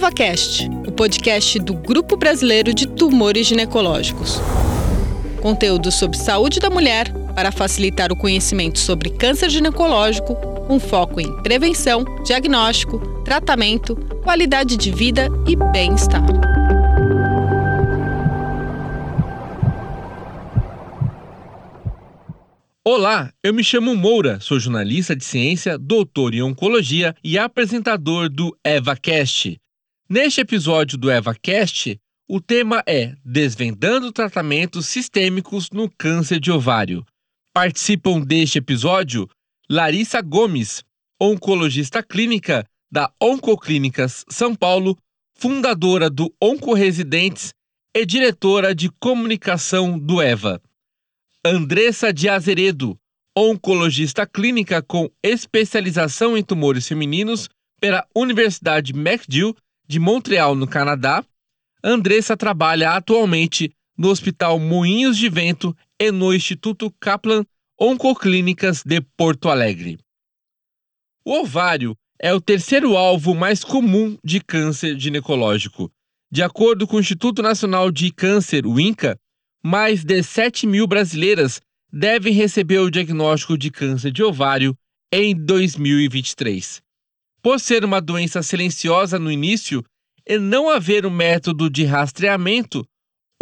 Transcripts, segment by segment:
EvaCast, o podcast do Grupo Brasileiro de Tumores Ginecológicos. Conteúdo sobre saúde da mulher para facilitar o conhecimento sobre câncer ginecológico, com foco em prevenção, diagnóstico, tratamento, qualidade de vida e bem-estar. Olá, eu me chamo Moura, sou jornalista de ciência, doutor em oncologia e apresentador do EvaCast. Neste episódio do EvaCast, o tema é Desvendando tratamentos sistêmicos no câncer de ovário. Participam deste episódio Larissa Gomes, oncologista clínica da Oncoclínicas São Paulo, fundadora do Oncoresidentes e diretora de comunicação do EVA. Andressa de Azeredo, oncologista clínica com especialização em tumores femininos pela Universidade McGill de Montreal, no Canadá, Andressa trabalha atualmente no Hospital Moinhos de Vento e no Instituto Kaplan Oncoclínicas de Porto Alegre. O ovário é o terceiro alvo mais comum de câncer ginecológico. De acordo com o Instituto Nacional de Câncer, o INCA, mais de 7 mil brasileiras devem receber o diagnóstico de câncer de ovário em 2023. Por ser uma doença silenciosa no início e não haver um método de rastreamento,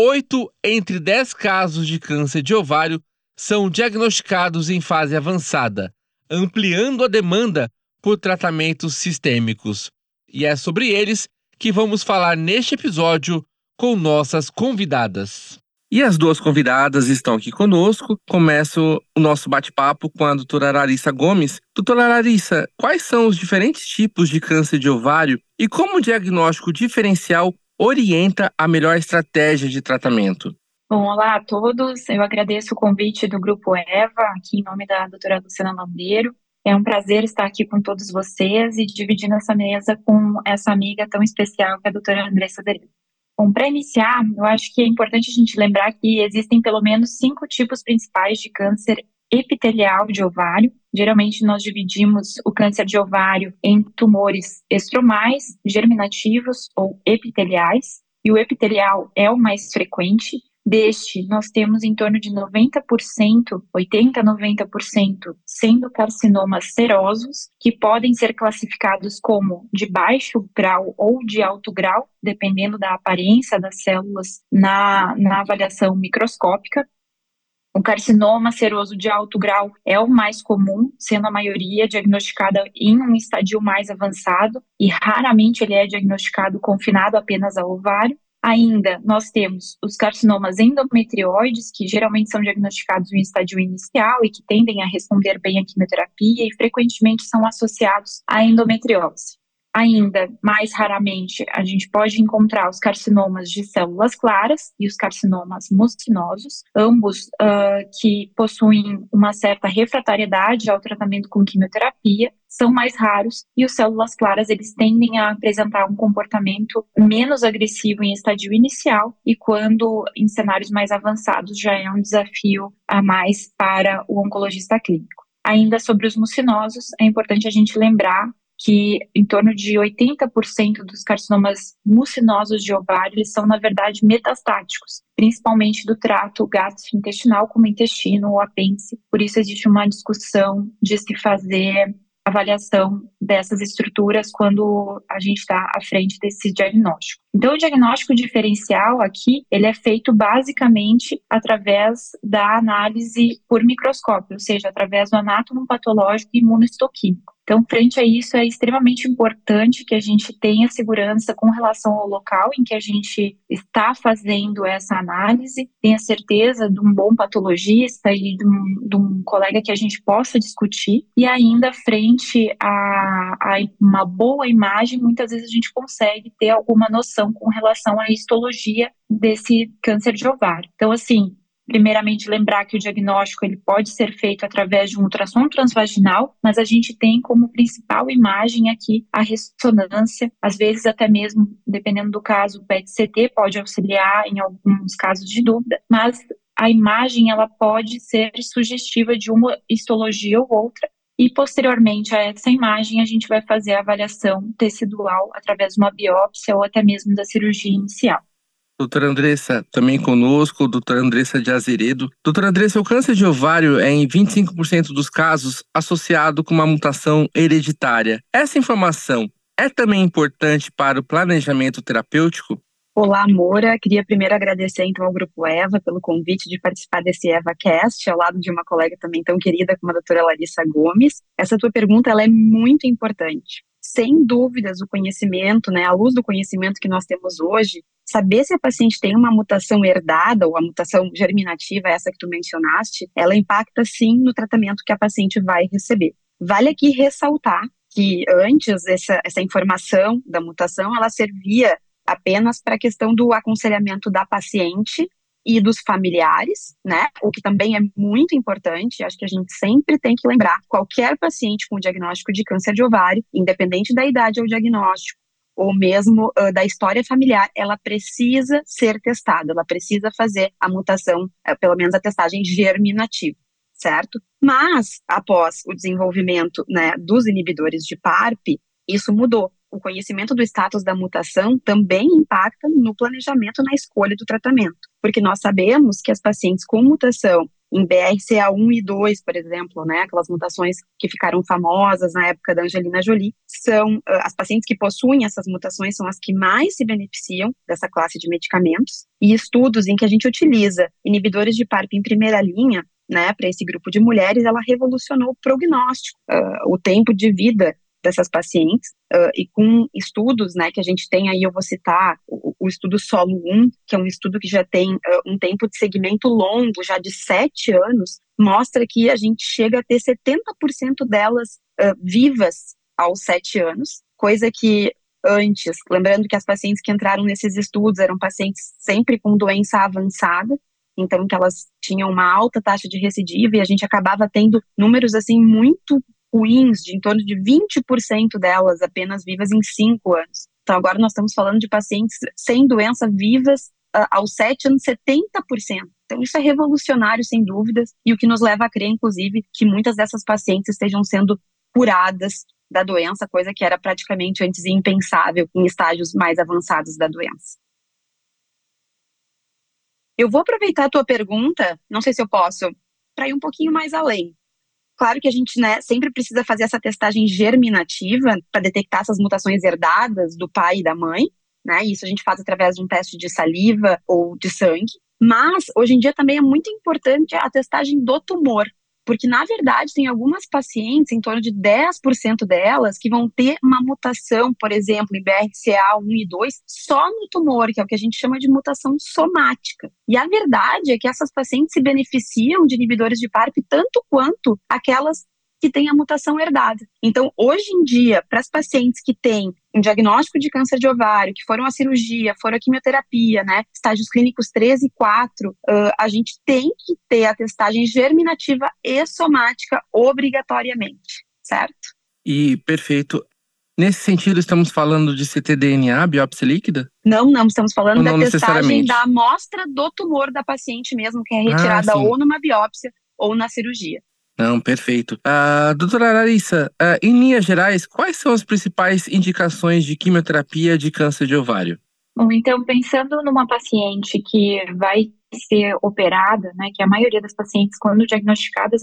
8 entre 10 casos de câncer de ovário são diagnosticados em fase avançada, ampliando a demanda por tratamentos sistêmicos. E é sobre eles que vamos falar neste episódio com nossas convidadas. E as duas convidadas estão aqui conosco. Começo o nosso bate-papo com a doutora Larissa Gomes. Doutora Larissa, quais são os diferentes tipos de câncer de ovário e como o diagnóstico diferencial orienta a melhor estratégia de tratamento? Bom, olá a todos. Eu agradeço o convite do Grupo EVA, aqui em nome da doutora Luciana Lambeiro. É um prazer estar aqui com todos vocês e dividindo essa mesa com essa amiga tão especial que é a doutora Andressa Deredo. Bom, para iniciar, eu acho que é importante a gente lembrar que existem pelo menos cinco tipos principais de câncer epitelial de ovário. Geralmente nós dividimos o câncer de ovário em tumores estromais, germinativos ou epiteliais, e o epitelial é o mais frequente, Deste, nós temos em torno de 90%, 80 a 90%, sendo carcinomas serosos, que podem ser classificados como de baixo grau ou de alto grau, dependendo da aparência das células na, na avaliação microscópica. O carcinoma seroso de alto grau é o mais comum, sendo a maioria diagnosticada em um estadio mais avançado, e raramente ele é diagnosticado confinado apenas ao ovário. Ainda nós temos os carcinomas endometrioides, que geralmente são diagnosticados em estágio inicial e que tendem a responder bem à quimioterapia e frequentemente são associados à endometriose. Ainda mais raramente, a gente pode encontrar os carcinomas de células claras e os carcinomas mucinosos, ambos uh, que possuem uma certa refratariedade ao tratamento com quimioterapia, são mais raros e os células claras eles tendem a apresentar um comportamento menos agressivo em estadio inicial e quando em cenários mais avançados já é um desafio a mais para o oncologista clínico. Ainda sobre os mucinosos, é importante a gente lembrar que em torno de 80% dos carcinomas mucinosos de ovário eles são, na verdade, metastáticos, principalmente do trato gastrointestinal, como intestino ou apêndice. Por isso existe uma discussão de se fazer avaliação dessas estruturas quando a gente está à frente desse diagnóstico. Então, o diagnóstico diferencial aqui, ele é feito basicamente através da análise por microscópio, ou seja, através do anátomo patológico e imunohistoquímico. Então, frente a isso, é extremamente importante que a gente tenha segurança com relação ao local em que a gente está fazendo essa análise, tenha certeza de um bom patologista e de um, de um colega que a gente possa discutir, e ainda frente a, a uma boa imagem, muitas vezes a gente consegue ter alguma noção com relação à histologia desse câncer de ovário. Então, assim, primeiramente lembrar que o diagnóstico ele pode ser feito através de um ultrassom transvaginal, mas a gente tem como principal imagem aqui a ressonância, às vezes até mesmo, dependendo do caso, o PET-CT pode auxiliar em alguns casos de dúvida, mas a imagem ela pode ser sugestiva de uma histologia ou outra, e posteriormente a essa imagem a gente vai fazer a avaliação tecidual através de uma biópsia ou até mesmo da cirurgia inicial. Doutora Andressa, também conosco, doutora Andressa de Azeredo. Doutora Andressa, o câncer de ovário é em 25% dos casos associado com uma mutação hereditária. Essa informação é também importante para o planejamento terapêutico? Olá, Moura. Queria primeiro agradecer então ao Grupo EVA pelo convite de participar desse EvaCast, ao lado de uma colega também tão querida como a doutora Larissa Gomes. Essa tua pergunta ela é muito importante. Sem dúvidas, o conhecimento, né, a luz do conhecimento que nós temos hoje, saber se a paciente tem uma mutação herdada ou a mutação germinativa, essa que tu mencionaste, ela impacta sim no tratamento que a paciente vai receber. Vale aqui ressaltar que antes essa, essa informação da mutação ela servia apenas para a questão do aconselhamento da paciente e dos familiares, né? O que também é muito importante, acho que a gente sempre tem que lembrar, qualquer paciente com diagnóstico de câncer de ovário, independente da idade ou diagnóstico, ou mesmo uh, da história familiar, ela precisa ser testada, ela precisa fazer a mutação, uh, pelo menos a testagem germinativa, certo? Mas, após o desenvolvimento né, dos inibidores de PARP, isso mudou. O conhecimento do status da mutação também impacta no planejamento na escolha do tratamento, porque nós sabemos que as pacientes com mutação em BRCA1 e 2, por exemplo, né, aquelas mutações que ficaram famosas na época da Angelina Jolie, são as pacientes que possuem essas mutações são as que mais se beneficiam dessa classe de medicamentos. E estudos em que a gente utiliza inibidores de PARP em primeira linha né, para esse grupo de mulheres, ela revolucionou o prognóstico, uh, o tempo de vida dessas pacientes, uh, e com estudos, né, que a gente tem aí, eu vou citar o, o estudo Solo 1, que é um estudo que já tem uh, um tempo de segmento longo, já de sete anos, mostra que a gente chega a ter 70% delas vivas aos sete anos, coisa que antes, lembrando que as pacientes que entraram nesses estudos eram pacientes sempre com doença avançada, então que elas tinham uma alta taxa de recidiva e a gente acabava tendo números assim muito ruins, de em torno de 20% delas apenas vivas em 5 anos. Então agora nós estamos falando de pacientes sem doença vivas uh, aos 7 anos, 70%. Então isso é revolucionário, sem dúvidas, e o que nos leva a crer, inclusive, que muitas dessas pacientes estejam sendo curadas da doença, coisa que era praticamente antes impensável em estágios mais avançados da doença. Eu vou aproveitar a tua pergunta, não sei se eu posso, para ir um pouquinho mais além. Claro que a gente né, sempre precisa fazer essa testagem germinativa para detectar essas mutações herdadas do pai e da mãe, né? Isso a gente faz através de um teste de saliva ou de sangue. Mas hoje em dia também é muito importante a testagem do tumor, porque, na verdade, tem algumas pacientes, em torno de 10% delas, que vão ter uma mutação, por exemplo, em BRCA1 e 2, só no tumor, que é o que a gente chama de mutação somática. E a verdade é que essas pacientes se beneficiam de inibidores de PARP tanto quanto aquelas que têm a mutação herdada. Então, hoje em dia, para as pacientes que têm um diagnóstico de câncer de ovário, que foram à cirurgia, foram à quimioterapia, né, estágios clínicos 3 e 4, uh, a gente tem que ter a testagem germinativa e somática obrigatoriamente, certo? E perfeito. Nesse sentido, estamos falando de ctDNA, biópsia líquida? Não, não, estamos falando da testagem da amostra do tumor da paciente mesmo, que é retirada ah, ou numa biópsia ou na cirurgia. Não, perfeito. Uh, doutora Larissa, uh, em linhas gerais, quais são as principais indicações de quimioterapia de câncer de ovário? Bom, então, pensando numa paciente que vai ser operada, né, que a maioria das pacientes, quando diagnosticadas,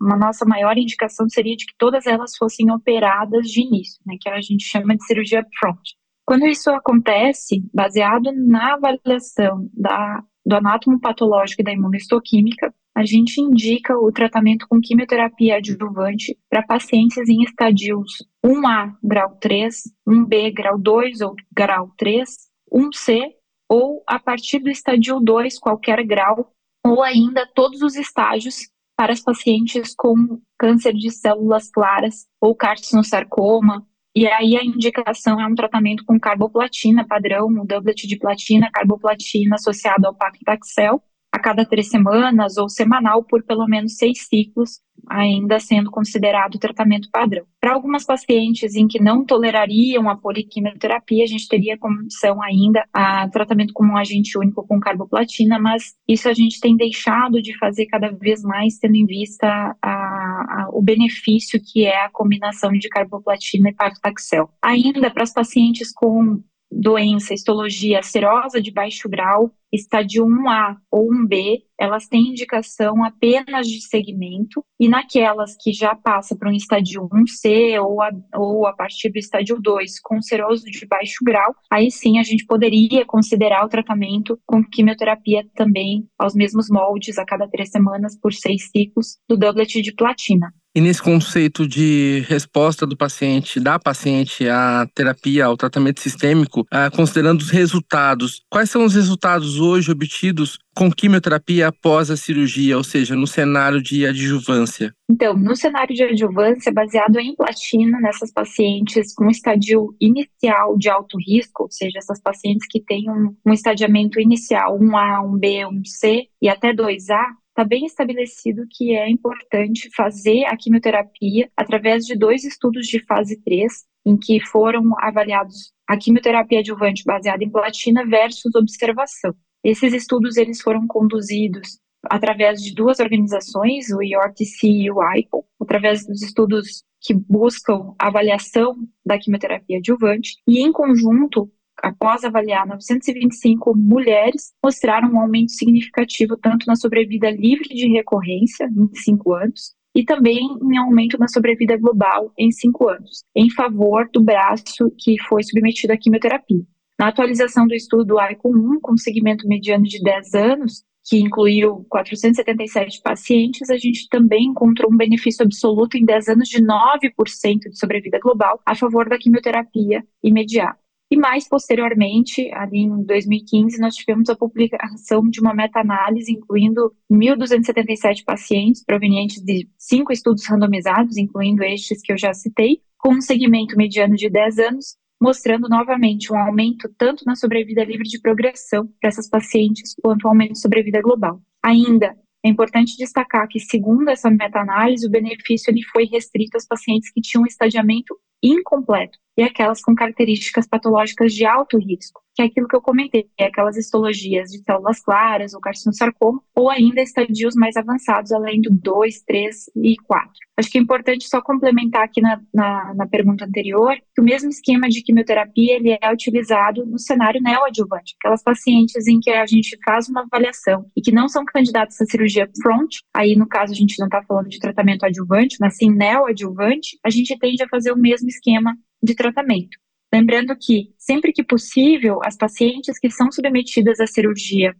uma nossa maior indicação seria de que todas elas fossem operadas de início, né, que a gente chama de cirurgia upfront. Quando isso acontece, baseado na avaliação da, do anátomo patológico e da imunohistoquímica, a gente indica o tratamento com quimioterapia adjuvante para pacientes em estadios 1A, grau 3, 1B, grau 2 ou grau 3, 1C, ou a partir do estadio 2, qualquer grau, ou ainda todos os estágios para as pacientes com câncer de células claras ou carcinosarcoma. E aí a indicação é um tratamento com carboplatina padrão, um doublet de platina, carboplatina associado ao paclitaxel, cada três semanas ou semanal por pelo menos seis ciclos, ainda sendo considerado tratamento padrão. Para algumas pacientes em que não tolerariam a poliquimioterapia, a gente teria como opção ainda a tratamento com um agente único com carboplatina, mas isso a gente tem deixado de fazer cada vez mais, tendo em vista a, a, o benefício que é a combinação de carboplatina e paclitaxel. Ainda para as pacientes com doença, histologia serosa de baixo grau, estádio 1A ou 1B, elas têm indicação apenas de segmento, e naquelas que já passa para um estádio 1C ou a, ou a partir do estádio 2 com seroso de baixo grau, aí sim a gente poderia considerar o tratamento com quimioterapia também aos mesmos moldes a cada três semanas por seis ciclos do doublet de platina. E nesse conceito de resposta do paciente, da paciente à terapia, ao tratamento sistêmico, ah, considerando os resultados, quais são os resultados hoje obtidos com quimioterapia após a cirurgia, ou seja, no cenário de adjuvância? Então, no cenário de adjuvância, baseado em platina, nessas pacientes com estadio inicial de alto risco, ou seja, essas pacientes que têm um, um estadiamento inicial 1A, 1B, 1C e até 2A, está bem estabelecido que é importante fazer a quimioterapia através de dois estudos de fase 3, em que foram avaliados a quimioterapia adjuvante baseada em platina versus observação. Esses estudos eles foram conduzidos através de duas organizações, o IORTC e o IPO, através dos estudos que buscam avaliação da quimioterapia adjuvante, e em conjunto após avaliar 925 mulheres, mostraram um aumento significativo tanto na sobrevida livre de recorrência, em 5 anos, e também em aumento na sobrevida global em 5 anos, em favor do braço que foi submetido à quimioterapia. Na atualização do estudo AICO 1, com segmento mediano de 10 anos, que incluiu 477 pacientes, a gente também encontrou um benefício absoluto em 10 anos de 9% de sobrevida global a favor da quimioterapia imediata. E mais posteriormente, ali em 2015, nós tivemos a publicação de uma meta-análise incluindo 1.277 pacientes provenientes de cinco estudos randomizados, incluindo estes que eu já citei, com um segmento mediano de 10 anos, mostrando novamente um aumento tanto na sobrevida livre de progressão para essas pacientes, quanto um aumento de sobrevida global. Ainda, é importante destacar que, segundo essa meta-análise, o benefício ele foi restrito aos pacientes que tinham estadiamento incompleto e aquelas com características patológicas de alto risco, que é aquilo que eu comentei, é aquelas histologias de células claras ou carcinosarcoma, ou ainda estadios mais avançados, além do 2, 3 e 4. Acho que é importante só complementar aqui na, na, na, pergunta anterior, que o mesmo esquema de quimioterapia ele é utilizado no cenário neoadjuvante, aquelas pacientes em que a gente faz uma avaliação e que não são candidatos à cirurgia front, aí no caso a gente não está falando de tratamento adjuvante, mas sim neoadjuvante, a gente tende a fazer o mesmo esquema de tratamento. Lembrando que, sempre que possível, as pacientes que são submetidas à cirurgia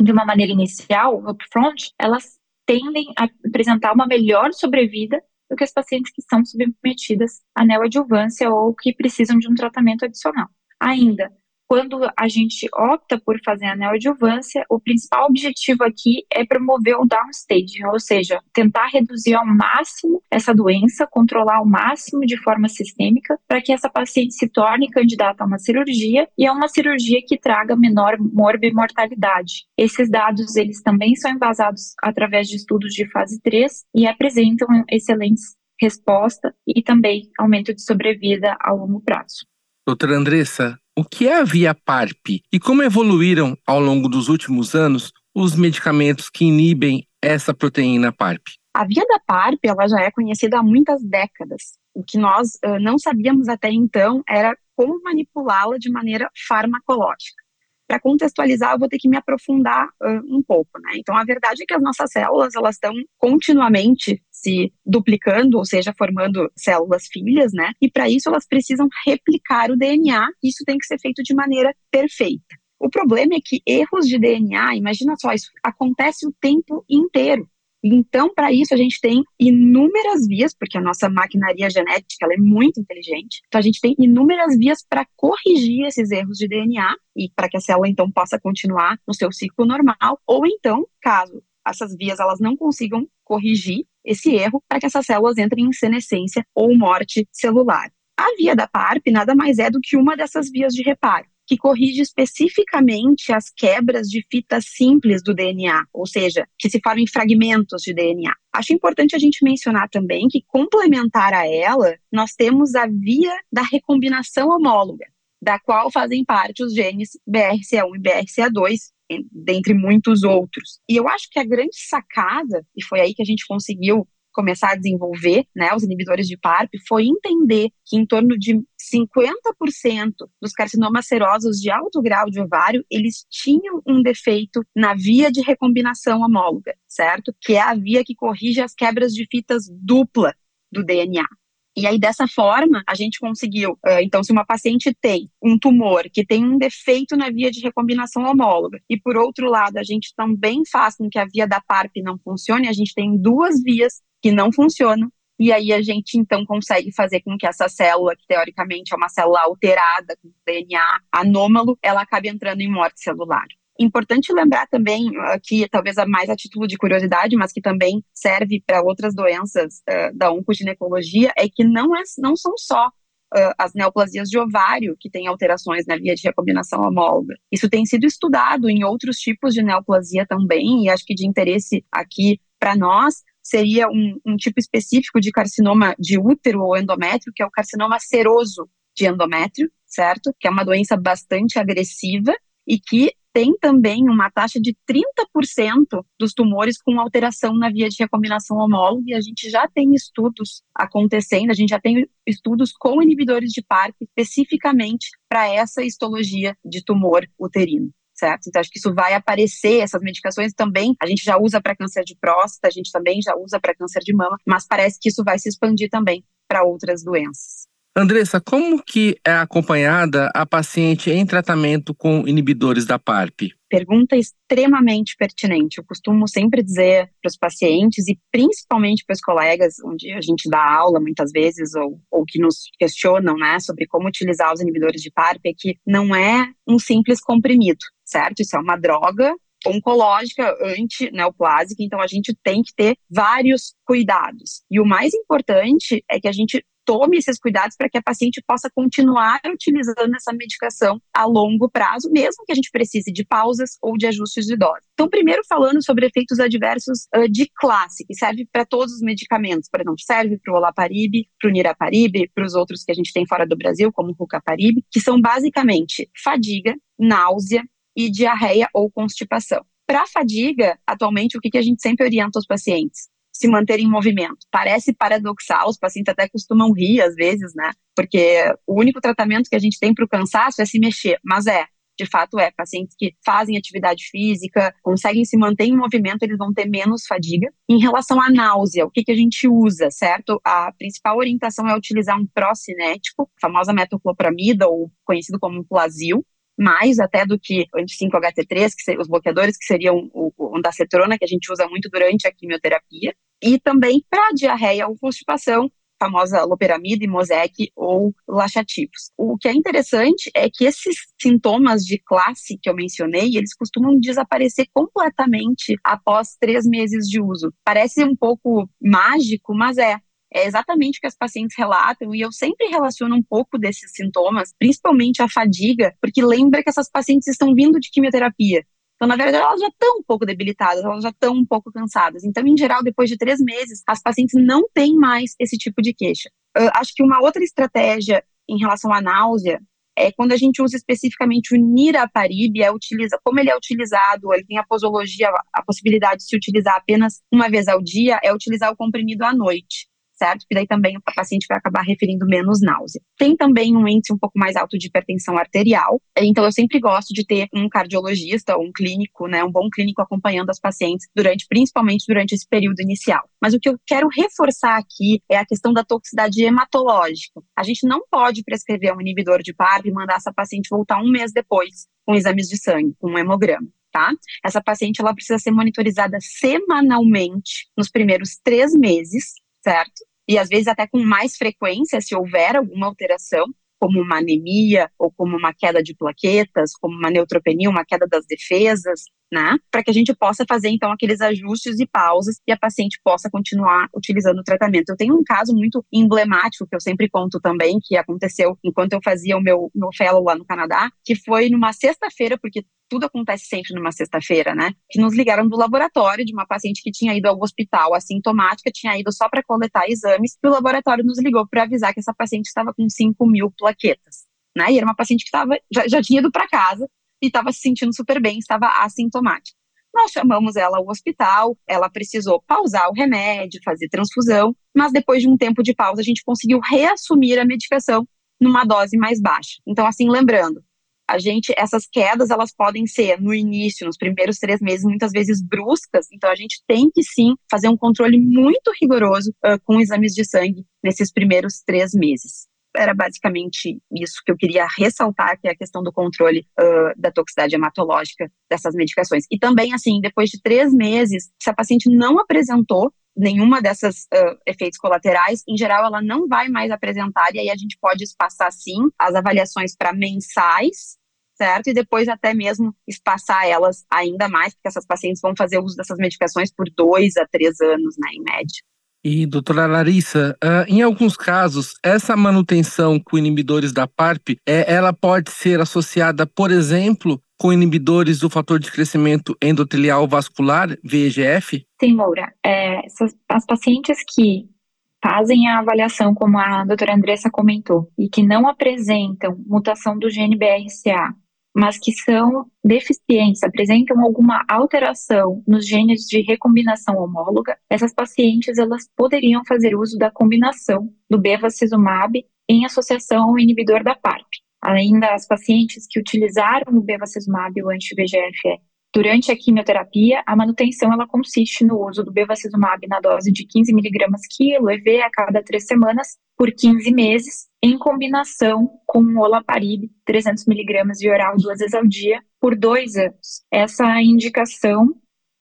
de uma maneira inicial, upfront, elas tendem a apresentar uma melhor sobrevida do que as pacientes que são submetidas à neoadjuvância ou que precisam de um tratamento adicional. Ainda, quando a gente opta por fazer a neoadjuvância, o principal objetivo aqui é promover o downstage, ou seja, tentar reduzir ao máximo essa doença, controlar ao máximo de forma sistêmica, para que essa paciente se torne candidata a uma cirurgia e a uma cirurgia que traga menor morbimortalidade. Esses dados, eles também são embasados através de estudos de fase 3 e apresentam excelentes resposta e também aumento de sobrevida a longo prazo. Doutora Andressa, o que é a via PARP e como evoluíram ao longo dos últimos anos os medicamentos que inibem essa proteína PARP? A via da PARP ela já é conhecida há muitas décadas. O que nós uh, não sabíamos até então era como manipulá-la de maneira farmacológica. Para contextualizar, eu vou ter que me aprofundar uh, um pouco, né? Então, a verdade é que as nossas células elas estão continuamente se duplicando, ou seja, formando células filhas, né? E para isso elas precisam replicar o DNA. Isso tem que ser feito de maneira perfeita. O problema é que erros de DNA, imagina só, isso acontece o tempo inteiro. Então, para isso, a gente tem inúmeras vias, porque a nossa maquinaria genética é muito inteligente. Então, a gente tem inúmeras vias para corrigir esses erros de DNA e para que a célula, então, possa continuar no seu ciclo normal. Ou então, caso essas vias elas não consigam corrigir esse erro, para que essas células entrem em senescência ou morte celular. A via da PARP nada mais é do que uma dessas vias de reparo. que corrige especificamente as quebras de fitas simples do DNA, ou seja, que se formam em fragmentos de DNA. Acho importante a gente mencionar também que, complementar a ela, nós temos a via da recombinação homóloga, da qual fazem parte os genes BRCA1 e BRCA2, dentre muitos outros. E eu acho que a grande sacada, e foi aí que a gente conseguiu começar a desenvolver, né, os inibidores de PARP, foi entender que em torno de 50% dos carcinomas serosos de alto grau de ovário, eles tinham um defeito na via de recombinação homóloga, certo? Que é a via que corrige as quebras de fitas dupla do DNA. E aí, dessa forma, a gente conseguiu. Uh, então, se uma paciente tem um tumor que tem um defeito na via de recombinação homóloga, e por outro lado, a gente também faz com que a via da PARP não funcione, a gente tem duas vias que não funcionam. E aí a gente então consegue fazer com que essa célula, que teoricamente é uma célula alterada, com DNA anômalo, ela acabe entrando em morte celular. Importante lembrar também, aqui, talvez a mais a título de curiosidade, mas que também serve para outras doenças uh, da oncoginecologia, é que não, é, não são só uh, as neoplasias de ovário que têm alterações na via de recombinação homóloga. Isso tem sido estudado em outros tipos de neoplasia também, e acho que de interesse aqui para nós seria um, um tipo específico de carcinoma de útero ou endométrio, que é o carcinoma seroso de endométrio, certo? Que é uma doença bastante agressiva e que tem também uma taxa de 30% dos tumores com alteração na via de recombinação homóloga, e a gente já tem estudos acontecendo, a gente já tem estudos com inibidores de PARP especificamente para essa histologia de tumor uterino certo? Então, acho que isso vai aparecer, essas medicações também, a gente já usa para câncer de próstata, a gente também já usa para câncer de mama, mas parece que isso vai se expandir também para outras doenças. Andressa, como que é acompanhada a paciente em tratamento com inibidores da PARP? Pergunta extremamente pertinente. Eu costumo sempre dizer para os pacientes e principalmente para os colegas, onde a gente dá aula muitas vezes ou, ou que nos questionam, né, sobre como utilizar os inibidores de PARP, é que não é um simples comprimido, certo? Isso é uma droga oncológica anti-neoplásica, então a gente tem que ter vários cuidados. E o mais importante é que a gente tome esses cuidados para que a paciente possa continuar utilizando essa medicação a longo prazo, mesmo que a gente precise de pausas ou de ajustes de dose. Então, primeiro falando sobre efeitos adversos uh, de classe, que serve para todos os medicamentos, por exemplo, serve para o olaparib, para o niraparib, para os outros que a gente tem fora do Brasil, como o rucaparib, que são basicamente fadiga, náusea e diarreia ou constipação. Para fadiga, atualmente, o que, que a gente sempre orienta os pacientes? se manter em movimento. Parece paradoxal, os pacientes até costumam rir às vezes, né? Porque o único tratamento que a gente tem para o cansaço é se mexer, mas é. De fato, é. Pacientes que fazem atividade física, conseguem se manter em movimento, eles vão ter menos fadiga. Em relação à náusea, o que, que a gente usa, certo? A principal orientação é utilizar um procinético, a famosa metoclopramida, ou conhecido como Plasil, mais até do que anti-5-HT3, que os bloqueadores, que seriam o, o ondacetrona, que a gente usa muito durante a quimioterapia, e também para diarreia ou constipação, famosa loperamida, Mosec ou laxativos. O que é interessante é que esses sintomas de classe que eu mencionei, eles costumam desaparecer completamente após três meses de uso. Parece um pouco mágico, mas é. É exatamente o que as pacientes relatam, e eu sempre relaciono um pouco desses sintomas, principalmente a fadiga, porque lembra que essas pacientes estão vindo de quimioterapia. Então, na verdade, elas já estão um pouco debilitadas, elas já estão um pouco cansadas. Então, em geral, depois de três meses, as pacientes não têm mais esse tipo de queixa. Uh, acho que uma outra estratégia em relação à náusea é quando a gente usa especificamente o niraparib, é utiliza, como ele é utilizado, ele tem a posologia, a possibilidade de se utilizar apenas uma vez ao dia, é utilizar o comprimido à noite certo? Que daí também o paciente vai acabar referindo menos náusea. Tem também um índice um pouco mais alto de hipertensão arterial, então eu sempre gosto de ter um cardiologista ou um clínico, né, um bom clínico acompanhando as pacientes durante, principalmente durante esse período inicial. Mas o que eu quero reforçar aqui é a questão da toxicidade hematológica. A gente não pode prescrever um inibidor de PARP e mandar essa paciente voltar um mês depois com exames de sangue, com um hemograma. Tá? Essa paciente ela precisa ser monitorizada semanalmente nos primeiros três meses, certo? E às vezes até com mais frequência, se houver alguma alteração, como uma anemia ou como uma queda de plaquetas, como uma neutropenia, uma queda das defesas, né? Para que a gente possa fazer então aqueles ajustes e pausas e a paciente possa continuar utilizando o tratamento. Eu tenho um caso muito emblemático que eu sempre conto também, que aconteceu enquanto eu fazia o meu, meu fellow lá no Canadá, que foi numa sexta-feira, porque tudo acontece sempre numa sexta-feira, né? Que nos ligaram do laboratório de uma paciente que tinha ido ao hospital assintomática, tinha ido só para coletar exames, e o laboratório nos ligou para avisar que essa paciente estava com 5 mil plaquetas, né? E era uma paciente que tava, já, já tinha ido para casa e estava se sentindo super bem, estava assintomática. Nós chamamos ela ao hospital, ela precisou pausar o remédio, fazer transfusão, mas depois de um tempo de pausa, a gente conseguiu reassumir a medicação numa dose mais baixa. Então, assim, lembrando, a gente, essas quedas, elas podem ser no início, nos primeiros três meses, muitas vezes bruscas, então a gente tem que sim fazer um controle muito rigoroso uh, com exames de sangue nesses primeiros três meses. Era basicamente isso que eu queria ressaltar, que é a questão do controle uh, da toxicidade hematológica dessas medicações. E também, assim, depois de três meses, se a paciente não apresentou nenhuma dessas uh, efeitos colaterais, em geral ela não vai mais apresentar, e aí a gente pode espaçar sim as avaliações para mensais, certo? E depois até mesmo espaçar elas ainda mais, porque essas pacientes vão fazer uso dessas medicações por dois a três anos, né, em média. E, doutora Larissa, uh, em alguns casos, essa manutenção com inibidores da PARP, é, ela pode ser associada, por exemplo, com inibidores do fator de crescimento endotelial vascular, VEGF? Sim, Moura. É, as pacientes que fazem a avaliação, como a doutora Andressa comentou, e que não apresentam mutação do gene BRCA mas que são deficientes, apresentam alguma alteração nos genes de recombinação homóloga, essas pacientes elas poderiam fazer uso da combinação do bevacizumab em associação ao inibidor da PARP. Além das pacientes que utilizaram o bevacizumab, o anti-VEGF, durante a quimioterapia, a manutenção ela consiste no uso do bevacizumab na dose de 15 mg quilo, EV a cada três semanas, por 15 meses, em combinação com o olaparib, 300 miligramas de oral duas vezes ao dia, por dois anos. Essa indicação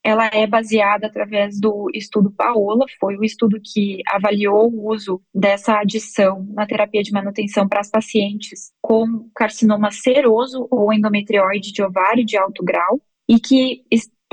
ela é baseada através do estudo Paola, foi o estudo que avaliou o uso dessa adição na terapia de manutenção para as pacientes com carcinoma seroso ou endometrioide de ovário de alto grau e que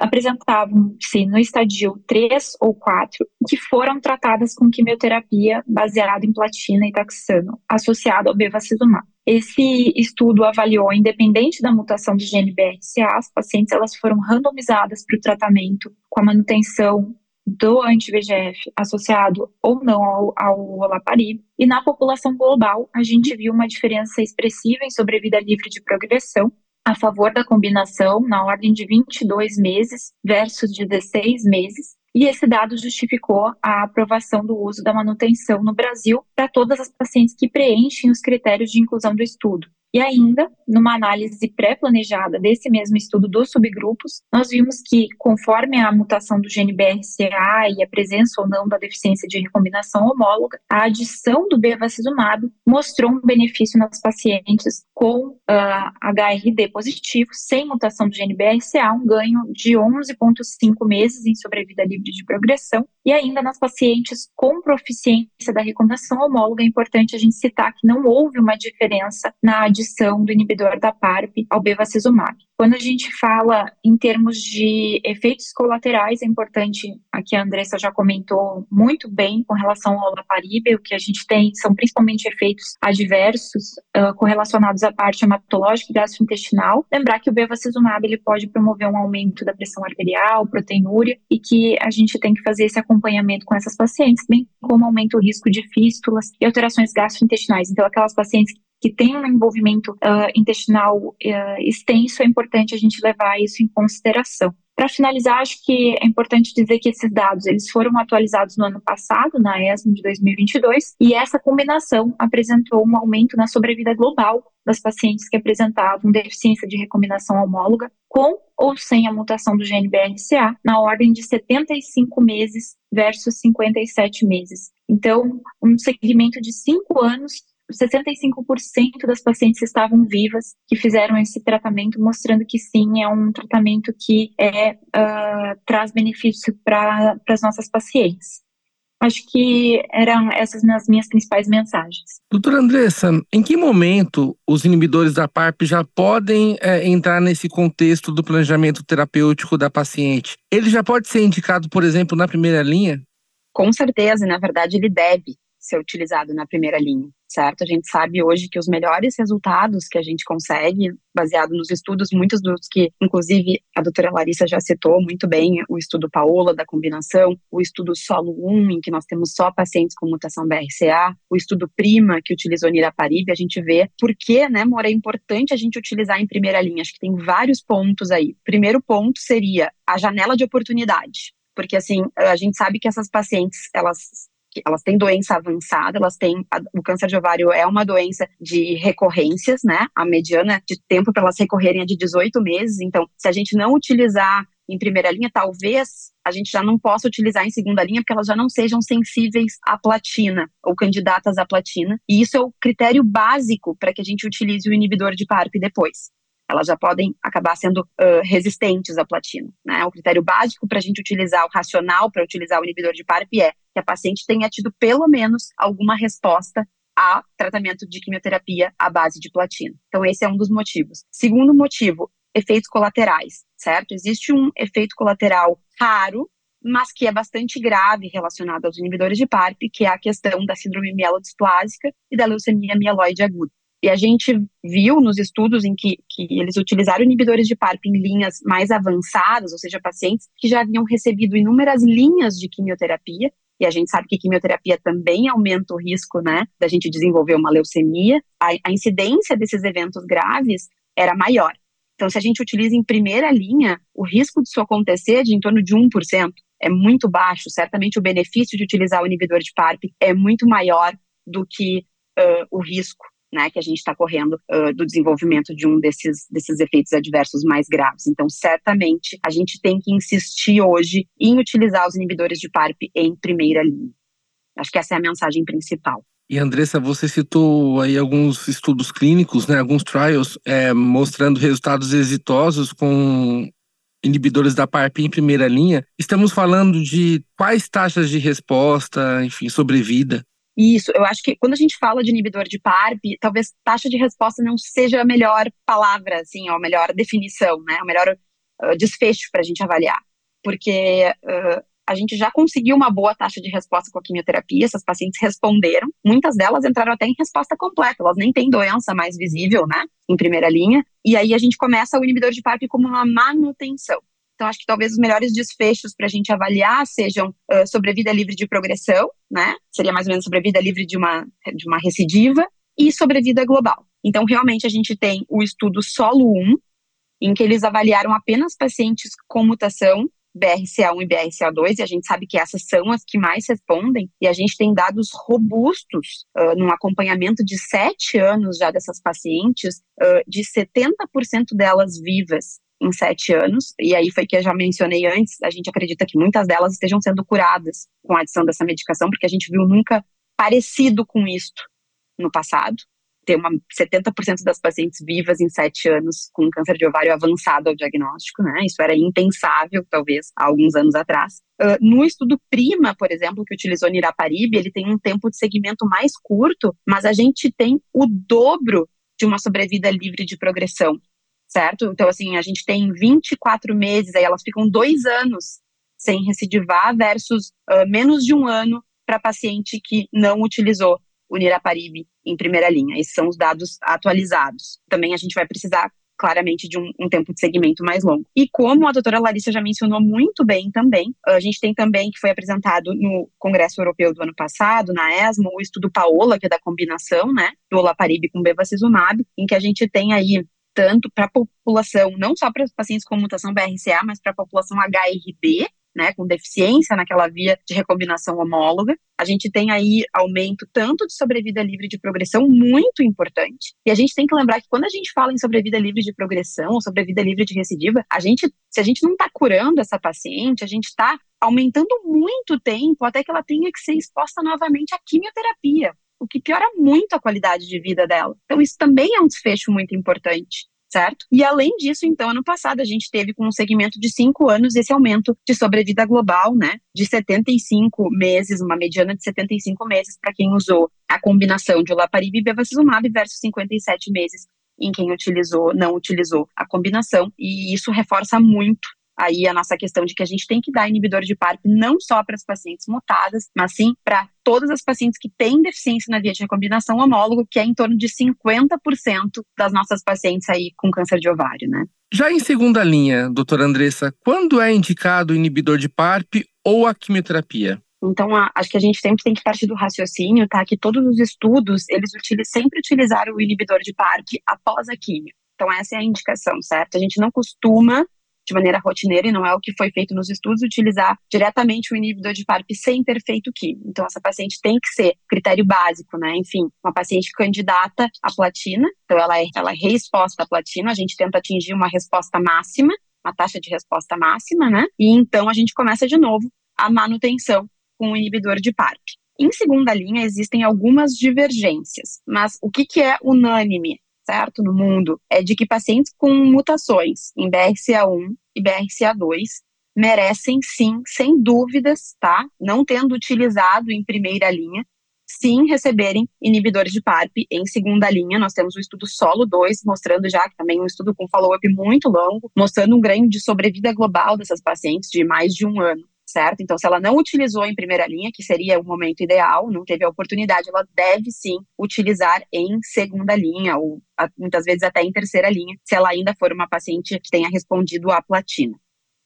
apresentavam-se no estadio 3 ou 4, que foram tratadas com quimioterapia baseada em platina e taxano, associado ao bevacizumab. Esse estudo avaliou, independente da mutação de gene BRCA, as pacientes elas foram randomizadas para o tratamento com a manutenção do anti-VEGF associado ou não ao, ao olaparib. E na população global, a gente viu uma diferença expressiva em sobrevida livre de progressão, a favor da combinação, na ordem de 22 meses versus 16 meses, e esse dado justificou a aprovação do uso da manutenção no Brasil para todas as pacientes que preenchem os critérios de inclusão do estudo. E ainda, numa análise pré-planejada desse mesmo estudo dos subgrupos, nós vimos que, conforme a mutação do gene BRCA e a presença ou não da deficiência de recombinação homóloga, a adição do bevacizumab mostrou um benefício nas pacientes com uh, ah, HRD positivo, sem mutação do gene BRCA, um ganho de 11,5 meses em sobrevida livre de progressão, e ainda nas pacientes com proficiência da recombinação homóloga, é importante a gente citar que não houve uma diferença na adição do inibidor da PARP ao bevacizumab. Quando a gente fala em termos de efeitos colaterais, é importante, aqui a Andressa já comentou muito bem com relação ao olaparib, o que a gente tem são principalmente efeitos adversos uh, correlacionados à parte hematológica e gastrointestinal. Lembrar que o bevacizumab ele pode promover um aumento da pressão arterial, proteinúria, e que a gente tem que fazer esse acompanhamento com essas pacientes, bem como aumenta o risco de fístulas e alterações gastrointestinais. Então, aquelas pacientes que tem um envolvimento uh, intestinal uh, extenso, é importante a gente levar isso em consideração. Para finalizar, acho que é importante dizer que esses dados eles foram atualizados no ano passado, na ESMO de 2022, e essa combinação apresentou um aumento na sobrevida global das pacientes que apresentavam deficiência de recombinação homóloga com ou sem a mutação do gene BRCA, na ordem de 75 meses versus 57 meses. Então, um segmento de 5 anos 65% das pacientes estavam vivas que fizeram esse tratamento, mostrando que sim, é um tratamento que é, uh, traz benefício para as nossas pacientes. Acho que eram essas as minhas principais mensagens. Doutora Andressa, em que momento os inibidores da PARP já podem é, entrar nesse contexto do planejamento terapêutico da paciente? Ele já pode ser indicado, por exemplo, na primeira linha? Com certeza, na verdade, ele deve ser utilizado na primeira linha, certo? A gente sabe hoje que os melhores resultados que a gente consegue, baseado nos estudos, muitos dos que, inclusive, a doutora Larissa já citou muito bem, o estudo Paola da combinação, o estudo Solo 1, em que nós temos só pacientes com mutação BRCA, o estudo Prima, que utilizou niraparib, a gente vê por que, né, Mora, é importante a gente utilizar em primeira linha. Acho que tem vários pontos aí. Primeiro ponto seria a janela de oportunidade porque assim a gente sabe que essas pacientes elas elas têm doença avançada, elas têm o câncer de ovário é uma doença de recorrências, né? A mediana de tempo para elas recorrerem é de 18 meses. Então, se a gente não utilizar em primeira linha, talvez a gente já não possa utilizar em segunda linha, porque elas já não sejam sensíveis à platina ou candidatas à platina. E isso é o critério básico para que a gente utilize o inibidor de PARP depois elas já podem acabar sendo uh, resistentes à platina. Né? O critério básico para a gente utilizar o racional para utilizar o inibidor de PARP é que a paciente tenha tido pelo menos alguma resposta a tratamento de quimioterapia à base de platina. Então, esse é um dos motivos. Segundo motivo, efeitos colaterais, certo? Existe um efeito colateral raro, mas que é bastante grave relacionado aos inibidores de PARP, que é a questão da síndrome mielodisplásica e da leucemia mieloide aguda. E a gente viu nos estudos em que, que eles utilizaram inibidores de PARP em linhas mais avançadas, ou seja, pacientes que já haviam recebido inúmeras linhas de quimioterapia, e a gente sabe que quimioterapia também aumenta o risco, né, da gente desenvolver uma leucemia. A, a incidência desses eventos graves era maior. Então, se a gente utiliza em primeira linha, o risco disso acontecer é de em torno de 1%. É muito baixo. Certamente o benefício de utilizar o inibidor de PARP é muito maior do que uh, o risco né, que a gente está correndo uh, do desenvolvimento de um desses, desses efeitos adversos mais graves. Então, certamente, a gente tem que insistir hoje em utilizar os inibidores de PARP em primeira linha. Acho que essa é a mensagem principal. E Andressa, você citou aí alguns estudos clínicos, né, alguns trials, é, mostrando resultados exitosos com inibidores da PARP em primeira linha. Estamos falando de quais taxas de resposta, enfim, sobrevida? Isso, eu acho que quando a gente fala de inibidor de PARP, talvez taxa de resposta não seja a melhor palavra, assim, a melhor definição, né, o melhor uh, desfecho para a gente avaliar. Porque uh, a gente já conseguiu uma boa taxa de resposta com a quimioterapia, essas pacientes responderam, muitas delas entraram até em resposta completa, elas nem têm doença mais visível, né, em primeira linha, e aí a gente começa o inibidor de PARP como uma manutenção. Então, acho que talvez os melhores desfechos para a gente avaliar sejam uh, sobrevida livre de progressão, né? Seria mais ou menos sobrevida livre de uma, de uma recidiva e sobrevida global. Então, realmente, a gente tem o estudo Solo 1, em que eles avaliaram apenas pacientes com mutação BRCA1 e BRCA2, e a gente sabe que essas são as que mais respondem, e a gente tem dados robustos uh, num acompanhamento de sete anos já dessas pacientes, uh, de 70% delas vivas em sete anos, e aí foi que eu já mencionei antes, a gente acredita que muitas delas estejam sendo curadas com a adição dessa medicação, porque a gente viu nunca parecido com isto no passado. Ter uma 70% das pacientes vivas em sete anos com câncer de ovário avançado ao diagnóstico, né? Isso era impensável, talvez, há alguns anos atrás. Uh, no estudo PRIMA, por exemplo, que utilizou niraparib, ele tem um tempo de segmento mais curto, mas a gente tem o dobro de uma sobrevida livre de progressão certo? Então, assim, a gente tem 24 meses, aí elas ficam dois anos sem recidivar versus uh, menos de um ano para paciente que não utilizou o niraparib em primeira linha. Esses são os dados atualizados. Também a gente vai precisar claramente de um, um, tempo de segmento mais longo. E como a doutora Larissa já mencionou muito bem também, a gente tem também, que foi apresentado no Congresso Europeu do ano passado, na ESMO, o estudo Paola, que é da combinação, né, do olaparib com bevacizumab, em que a gente tem aí tanto para a população, não só para os pacientes com mutação BRCA, mas para a população HRB, né, com deficiência naquela via de recombinação homóloga. A gente tem aí aumento tanto de sobrevida livre de progressão, muito importante. E a gente tem que lembrar que quando a gente fala em sobrevida livre de progressão ou sobrevida livre de recidiva, a gente, se a gente não está curando essa paciente, a gente está aumentando muito tempo até que ela tenha que ser exposta novamente à quimioterapia o que piora muito a qualidade de vida dela. Então, isso também é um desfecho muito importante. certo? E além disso, então, ano passado a gente teve com um segmento de cinco anos esse aumento de sobrevida global, né, de 75 meses, uma mediana de 75 meses para quem usou a combinação de olaparib e bevacizumab versus 57 meses em quem utilizou, não utilizou a combinação, e isso reforça muito aí a nossa questão de que a gente tem que dar inibidor de PARP não só para as pacientes mutadas, mas sim para todas as pacientes que têm deficiência na via de recombinação homólogo, que é em torno de 50% das nossas pacientes aí com câncer de ovário, né? Já em segunda linha, doutora Andressa, quando é indicado o inibidor de PARP ou a quimioterapia? Então, acho que a gente sempre tem que partir do raciocínio, tá? Que todos os estudos, eles sempre utilizaram o inibidor de PARP após a quimio. Então, essa é a indicação, certo? A gente não costuma de maneira rotineira e não é o que foi feito nos estudos, utilizar diretamente o inibidor de PARP sem ter feito químio. Então, essa paciente tem que ser critério básico, né? Enfim, uma paciente candidata à platina, então ela é, ela é reexposta à platina, a gente tenta atingir uma resposta máxima, uma taxa de resposta máxima, né? E então a gente começa de novo a manutenção com o inibidor de PARP. Em segunda linha, existem algumas divergências, mas o que, que é unânime? Certo, no mundo, é de que pacientes com mutações em BRCA1 e BRCA2 merecem sim, sem dúvidas, tá? Não tendo utilizado em primeira linha, sim receberem inibidores de PARP em segunda linha. Nós temos o estudo Solo 2, mostrando já que também um estudo com follow-up muito longo, mostrando um ganho de sobrevida global dessas pacientes de mais de um ano certo? Então, se ela não utilizou em primeira linha, que seria o momento ideal, não teve a oportunidade, ela deve sim utilizar em segunda linha, ou muitas vezes até em terceira linha, se ela ainda for uma paciente que tenha respondido à platina.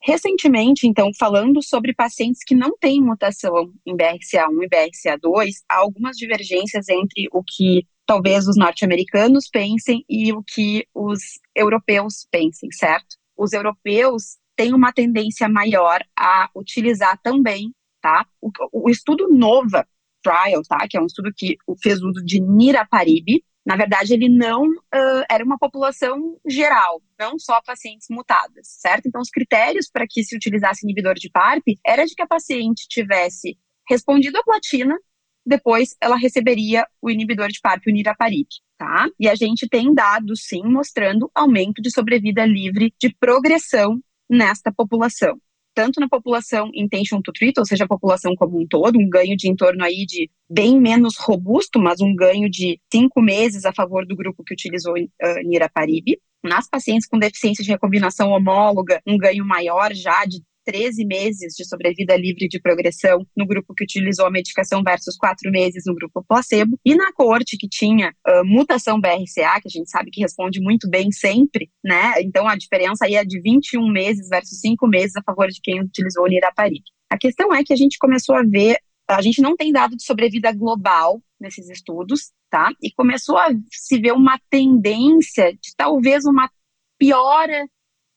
Recentemente, então, falando sobre pacientes que não têm mutação em BRCA1 e BRCA2, há algumas divergências entre o que talvez os norte-americanos pensem e o que os europeus pensem, certo? Os europeus tem uma tendência maior a utilizar também, tá? O, o estudo NOVA Trial, tá? Que é um estudo que fez uso de niraparib. Na verdade, ele não uh, era uma população geral, não só pacientes mutadas, certo? Então, os critérios para que se utilizasse inibidor de PARP era de que a paciente tivesse respondido à platina, depois ela receberia o inibidor de PARP, o niraparib, tá? E a gente tem dados, sim, mostrando aumento de sobrevida livre de progressão nesta população. Tanto na população intention to treat, ou seja, a população como um todo, um ganho de em torno aí de bem menos robusto, mas um ganho de cinco meses a favor do grupo que utilizou uh, niraparib. Nas pacientes com deficiência de recombinação homóloga, um ganho maior já de 13 meses de sobrevida livre de progressão no grupo que utilizou a medicação versus 4 meses no grupo placebo. E na corte que tinha uh, mutação BRCA, que a gente sabe que responde muito bem sempre, né? Então a diferença aí é de 21 meses versus 5 meses a favor de quem utilizou o niraparib. A questão é que a gente começou a ver, a gente não tem dado de sobrevida global nesses estudos, tá? E começou a se ver uma tendência de talvez uma piora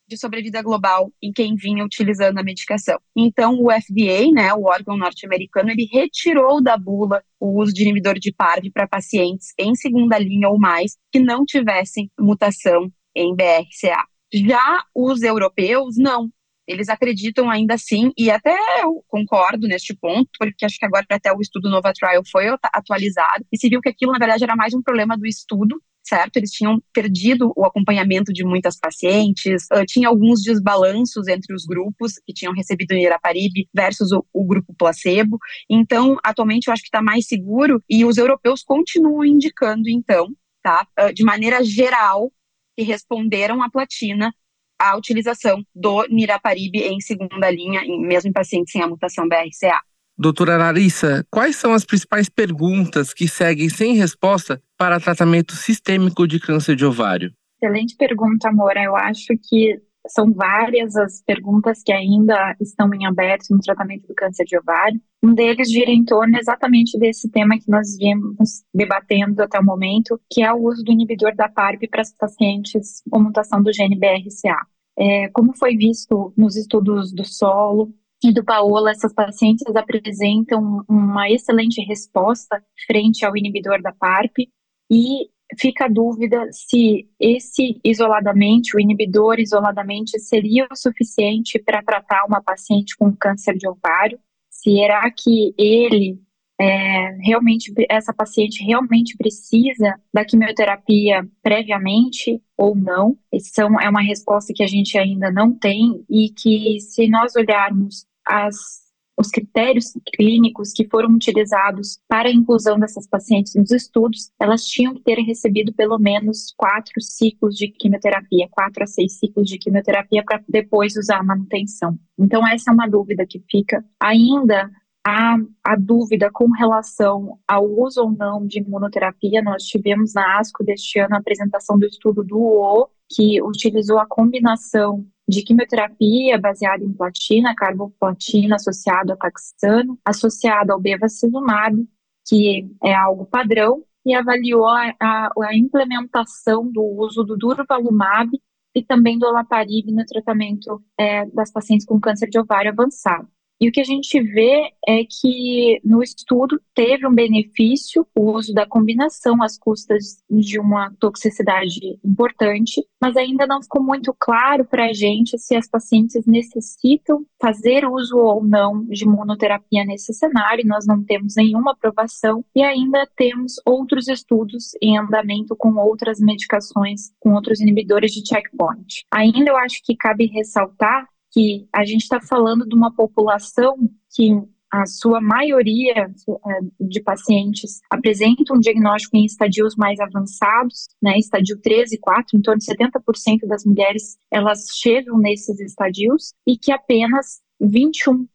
de sobrevida global em quem vinha utilizando a medicação. Então, o FDA, né, o órgão norte-americano, ele retirou da bula o uso de inibidor de PARP para pacientes em segunda linha ou mais que não tivessem mutação em BRCA. Já os europeus, não. Eles acreditam ainda assim, e até eu concordo neste ponto, porque acho que agora até o estudo Nova Trial foi atualizado, e se viu que aquilo, na verdade, era mais um problema do estudo certo? Eles tinham perdido o acompanhamento de muitas pacientes, uh, tinha alguns desbalanços entre os grupos que tinham recebido Niraparib versus o, o grupo placebo. Então, atualmente eu acho que está mais seguro e os europeus continuam indicando, então, tá? Uh, de maneira geral, que responderam à platina a utilização do Niraparib em segunda linha, mesmo em pacientes sem a mutação BRCA. Doutora Larissa, quais são as principais perguntas que seguem sem resposta para tratamento sistêmico de câncer de ovário? Excelente pergunta, Amora. Eu acho que são várias as perguntas que ainda estão em aberto no tratamento do câncer de ovário. Um deles gira em torno exatamente desse tema que nós viemos debatendo até o momento, que é o uso do inibidor da PARP para as pacientes com mutação do gene BRCA. É, como foi visto nos estudos do solo, e do Paola, essas pacientes apresentam uma excelente resposta frente ao inibidor da PARP e fica a dúvida se esse isoladamente, o inibidor isoladamente, seria o suficiente para tratar uma paciente com câncer de ovário. Será que ele é, realmente essa paciente realmente precisa da quimioterapia previamente ou não. Essa é uma resposta que a gente ainda não tem e que se nós olharmos as os critérios clínicos que foram utilizados para a inclusão dessas pacientes nos estudos, elas tinham que ter recebido pelo menos quatro ciclos de quimioterapia, quatro a seis ciclos de quimioterapia para depois usar a manutenção. Então, essa é uma dúvida que fica. Ainda há a dúvida com relação ao uso ou não de imunoterapia. Nós tivemos na ASCO deste ano a apresentação do estudo do UO, que utilizou a combinação de quimioterapia baseada em platina, carboplatina associado a taxano, associado ao bevacizumab, que é algo padrão, e avaliou a, a, a implementação do uso do durvalumab e também do olaparib no tratamento é, das pacientes com câncer de ovário avançado. E o que a gente vê é que no estudo teve um benefício o uso da combinação às custas de uma toxicidade importante, mas ainda não ficou muito claro para a gente se as pacientes necessitam fazer uso ou não de imunoterapia nesse cenário. Nós não temos nenhuma aprovação e ainda temos outros estudos em andamento com outras medicações, com outros inibidores de checkpoint. Ainda eu acho que cabe ressaltar que a gente está falando de uma população que a sua maioria é, de pacientes apresenta um diagnóstico em estadios mais avançados, né, estadio 13 e 4, em torno de 70% das mulheres elas chegam nesses estadios e que apenas 21%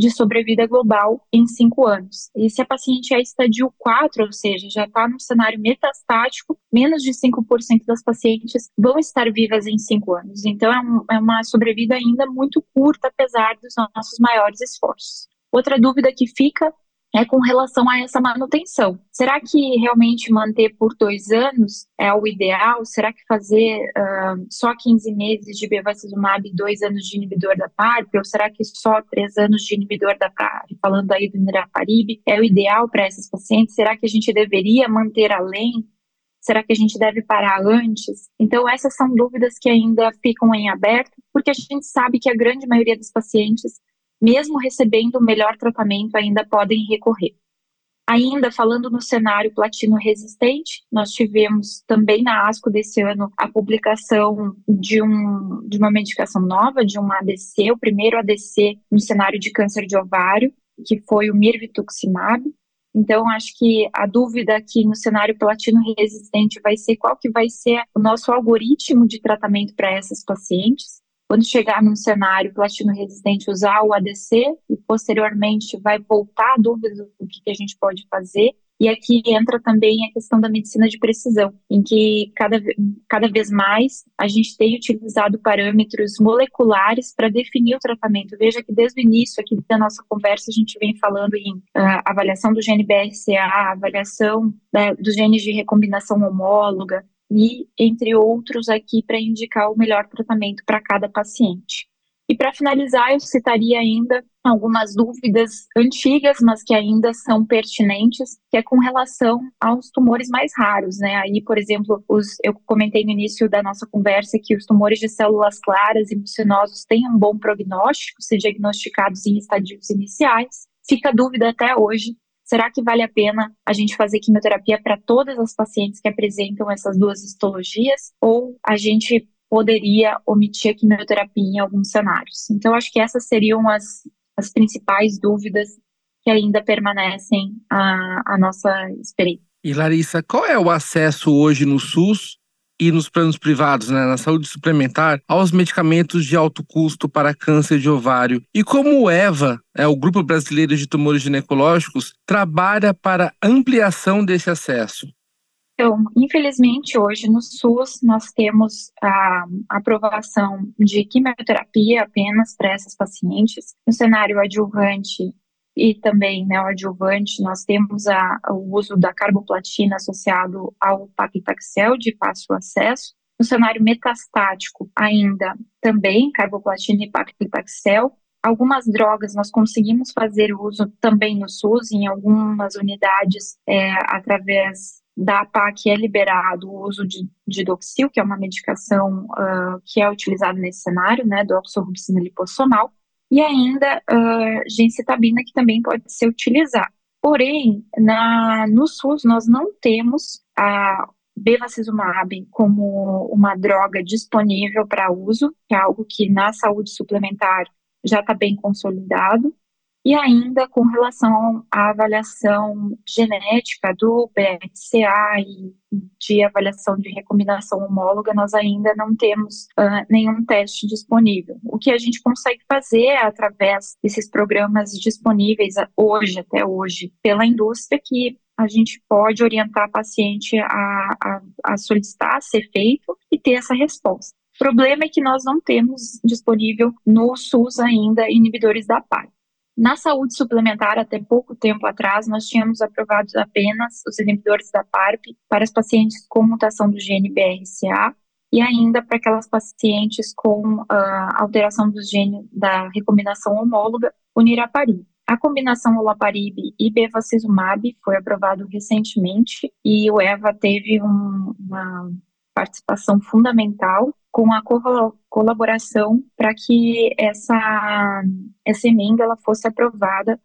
de sobrevida global em cinco anos. E se a paciente é estadio 4, ou seja, já está no cenário metastático, menos de 5% das pacientes vão estar vivas em cinco anos. Então, é, um, é uma sobrevida ainda muito curta, apesar dos nossos maiores esforços. Outra dúvida que fica é com relação a essa manutenção. Será que realmente manter por dois anos é o ideal? Será que fazer uh, só 15 meses de bevacizumab e dois anos de inibidor da PARP? Ou será que só três anos de inibidor da PARP? Falando aí do niraparib, é o ideal para essas pacientes? Será que a gente deveria manter além? Será que a gente deve parar antes? Então, essas são dúvidas que ainda ficam em aberto, porque a gente sabe que a grande maioria dos pacientes mesmo recebendo o melhor tratamento, ainda podem recorrer. Ainda falando no cenário platino resistente, nós tivemos também na ASCO desse ano a publicação de, um, de uma medicação nova, de um ADC, o primeiro ADC no cenário de câncer de ovário, que foi o mirvetuximab. Então, acho que a dúvida aqui no cenário platino resistente vai ser qual que vai ser o nosso algoritmo de tratamento para essas pacientes quando chegar num cenário platino resistente, usar o ADC e posteriormente vai voltar a dúvida do que, a gente pode fazer. E aqui entra também a questão da medicina de precisão, em que cada, cada vez mais a gente tem utilizado parâmetros moleculares para definir o tratamento. Veja que desde o início aqui da nossa conversa a gente vem falando em uh, avaliação do gene BRCA, avaliação né, dos genes de recombinação homóloga, e entre outros aqui para indicar o melhor tratamento para cada paciente. E para finalizar, eu citaria ainda algumas dúvidas antigas, mas que ainda são pertinentes, que é com relação aos tumores mais raros, né? Aí, por exemplo, os, eu comentei no início da nossa conversa que os tumores de células claras e mucinosos têm um bom prognóstico se diagnosticados em estadios iniciais. Fica a dúvida até hoje Será que vale a pena a gente fazer quimioterapia para todas as pacientes que apresentam essas duas histologias? Ou a gente poderia omitir a quimioterapia em alguns cenários? Então, acho que essas seriam as, as principais dúvidas que ainda permanecem à, à nossa experiência. E Larissa, qual é o acesso hoje no SUS e nos planos privados, né, na saúde suplementar, aos medicamentos de alto custo para câncer de ovário. E como o EVA, é, o Grupo Brasileiro de Tumores Ginecológicos, trabalha para ampliação desse acesso? Então, infelizmente, hoje no SUS nós temos a aprovação de quimioterapia apenas para essas pacientes. No cenário adjuvante, e também neoadjuvante, nós temos a, o uso da carboplatina associado ao paclitaxel de fácil acesso. No cenário metastático, ainda também carboplatina e paclitaxel. Algumas drogas nós conseguimos fazer uso também no SUS, em algumas unidades, é, através da APA que é liberado o uso de, de doxil, que é uma medicação uh, que é utilizada nesse cenário, né, doxorubicina liposomal e ainda uh, gencitabina, que também pode ser utilizada. Porém, na, no SUS nós não temos a bevacizumab como uma droga disponível para uso, que é algo que na saúde suplementar já está bem consolidado. E ainda com relação à avaliação genética do BRCA e de avaliação de recombinação homóloga, nós ainda não temos uh, nenhum teste disponível. O que a gente consegue fazer é, através desses programas disponíveis hoje, até hoje, pela indústria, que a gente pode orientar a paciente a, a, a solicitar, ser feito e ter essa resposta. O problema é que nós não temos disponível no SUS ainda inibidores da PAR. Na saúde suplementar, até pouco tempo atrás, nós tínhamos aprovados apenas os inibidores da PARP para os pacientes com mutação do gene BRCA e ainda para aquelas pacientes com uh, alteração do gene da recombinação homóloga, o niraparib. A combinação olaparib e bevacizumab foi aprovado recentemente e o EVA teve um, uma participação fundamental com a co colaboração para que essa, essa emenda ela fosse aprovada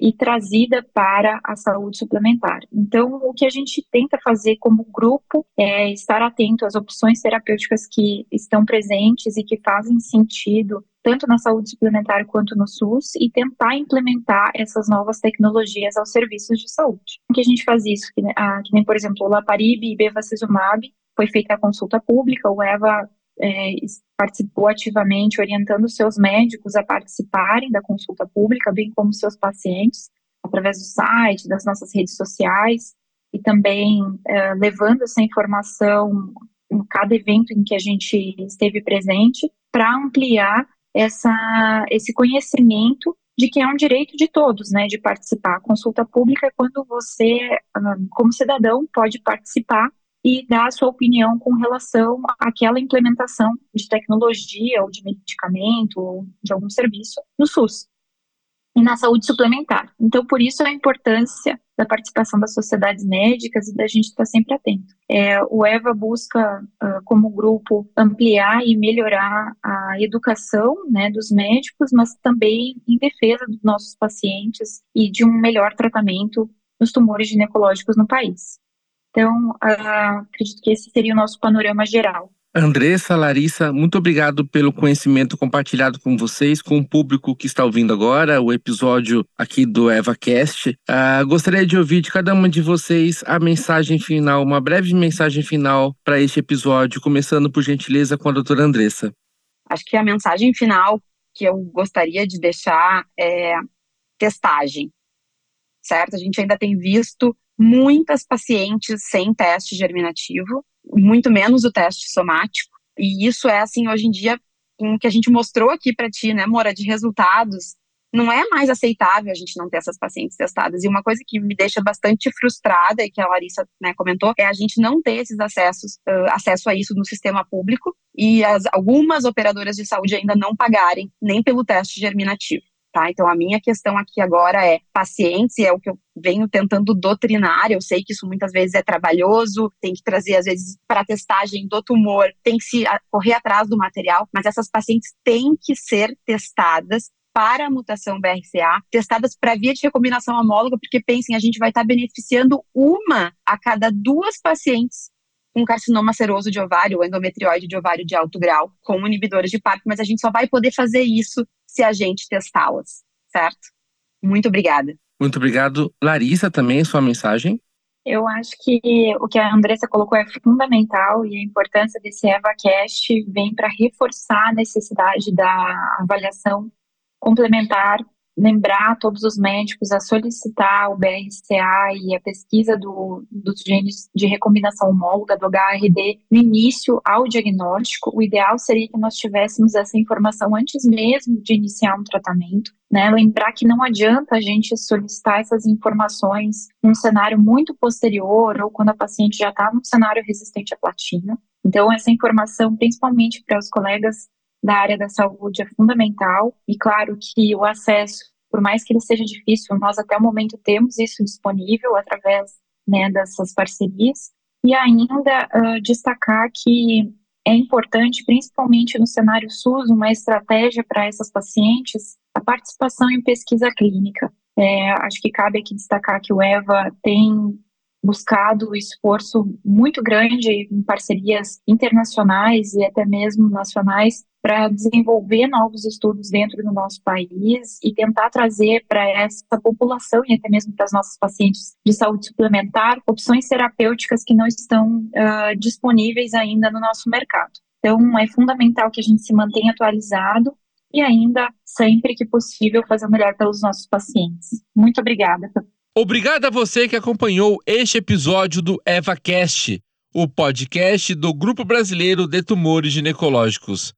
e trazida para a saúde suplementar. Então, o que a gente tenta fazer como grupo é estar atento às opções terapêuticas que estão presentes e que fazem sentido tanto na saúde suplementar quanto no SUS e tentar implementar essas novas tecnologias aos serviços de saúde. O que a gente faz isso, que, ah, que nem, por exemplo, o Laparib e Bevacizumab, foi feita a consulta pública, o EVA é, participou ativamente, orientando seus médicos a participarem da consulta pública, bem como seus pacientes, através do site, das nossas redes sociais, e também é, levando essa informação em cada evento em que a gente esteve presente, para ampliar essa, esse conhecimento de que é um direito de todos, né, de participar. A consulta pública é quando você, como cidadão, pode participar e dar a sua opinião com relação àquela implementação de tecnologia ou de medicamento ou de algum serviço no SUS e na saúde suplementar. Então, por isso a importância da participação das sociedades médicas e da gente estar sempre atento. É, o EVA busca, uh, como grupo, ampliar e melhorar a educação né, dos médicos, mas também em defesa dos nossos pacientes e de um melhor tratamento dos tumores ginecológicos no país. Então, uh, acredito que esse seria o nosso panorama geral. Andressa, Larissa, muito obrigado pelo conhecimento compartilhado com vocês, com o público que está ouvindo agora o episódio aqui do EvaCast. Uh, gostaria de ouvir de cada uma de vocês a mensagem final, uma breve mensagem final para este episódio, começando por gentileza com a doutora Andressa. Acho que a mensagem final que eu gostaria de deixar é testagem, certo? A gente ainda tem visto muitas pacientes sem teste germinativo, muito menos o teste somático. E isso é, assim, hoje em dia, o que a gente mostrou aqui para ti, né, Mora, de resultados, não é mais aceitável a gente não ter essas pacientes testadas. E uma coisa que me deixa bastante frustrada e que a Larissa né, comentou é a gente não ter esses acessos, uh, acesso a isso no sistema público e as, algumas operadoras de saúde ainda não pagarem nem pelo teste germinativo. Tá? Então, a minha questão aqui agora é pacientes, e é o que eu venho tentando doutrinar. Eu sei que isso muitas vezes é trabalhoso, tem que trazer, às vezes, para testagem do tumor, tem que se correr atrás do material, mas essas pacientes têm que ser testadas para a mutação BRCA, testadas para via de recombinação homóloga, porque pensem, a gente vai estar tá beneficiando uma a cada duas pacientes com carcinoma seroso de ovário ou endometrióide de ovário de alto grau, com inibidores de PARP, mas a gente só vai poder fazer isso se a gente testá-las, certo? Muito obrigada. Muito obrigado. Larissa, também, sua mensagem. Eu acho que o que a Andressa colocou é fundamental e a importância desse EvaCast vem para reforçar a necessidade da avaliação complementar lembrar todos os médicos a solicitar o BRCA e a pesquisa do, dos genes de recombinação homóloga do HRD no início ao diagnóstico. O ideal seria que nós tivéssemos essa informação antes mesmo de iniciar um tratamento. Né, lembrar que não adianta a gente solicitar essas informações num cenário muito posterior ou quando a paciente já está num cenário resistente à platina. Então, essa informação, principalmente para os colegas da área da saúde é fundamental e claro que o acesso, por mais que ele seja difícil, nós até o momento temos isso disponível através né, dessas parcerias e ainda uh, destacar que é importante, principalmente no cenário SUS, uma estratégia para essas pacientes, a participação em pesquisa clínica. É, acho que cabe aqui destacar que o EVA tem buscado esforço muito grande em parcerias internacionais e até mesmo nacionais para desenvolver novos estudos dentro do nosso país e tentar trazer para essa população e até mesmo para os nossos pacientes de saúde suplementar opções terapêuticas que não estão uh, disponíveis ainda no nosso mercado. Então, é fundamental que a gente se mantenha atualizado e ainda, sempre que possível, fazer o melhor pelos nossos pacientes. Muito obrigada. Obrigado a você que acompanhou este episódio do EvaCast, o podcast do Grupo Brasileiro de Tumores Ginecológicos.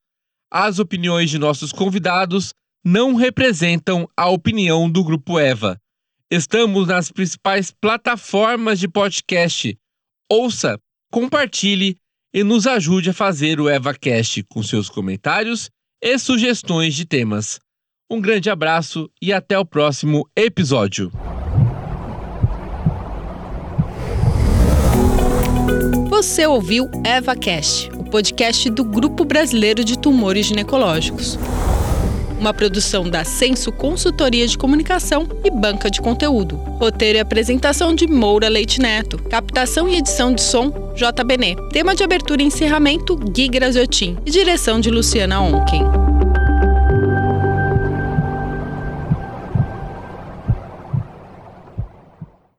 As opiniões de nossos convidados não representam a opinião do Grupo EVA. Estamos nas principais plataformas de podcast. Ouça, compartilhe e nos ajude a fazer o EvaCast com seus comentários e sugestões de temas. Um grande abraço e até o próximo episódio. Você ouviu EvaCast, o podcast do Grupo Brasileiro de Tumores Ginecológicos. Uma produção da Censo Consultoria de Comunicação e Banca de Conteúdo. Roteiro e apresentação de Moura Leite Neto. Captação e edição de som, J. Benê. Tema de abertura e encerramento, Gui Graziotin. E direção de Luciana Onken.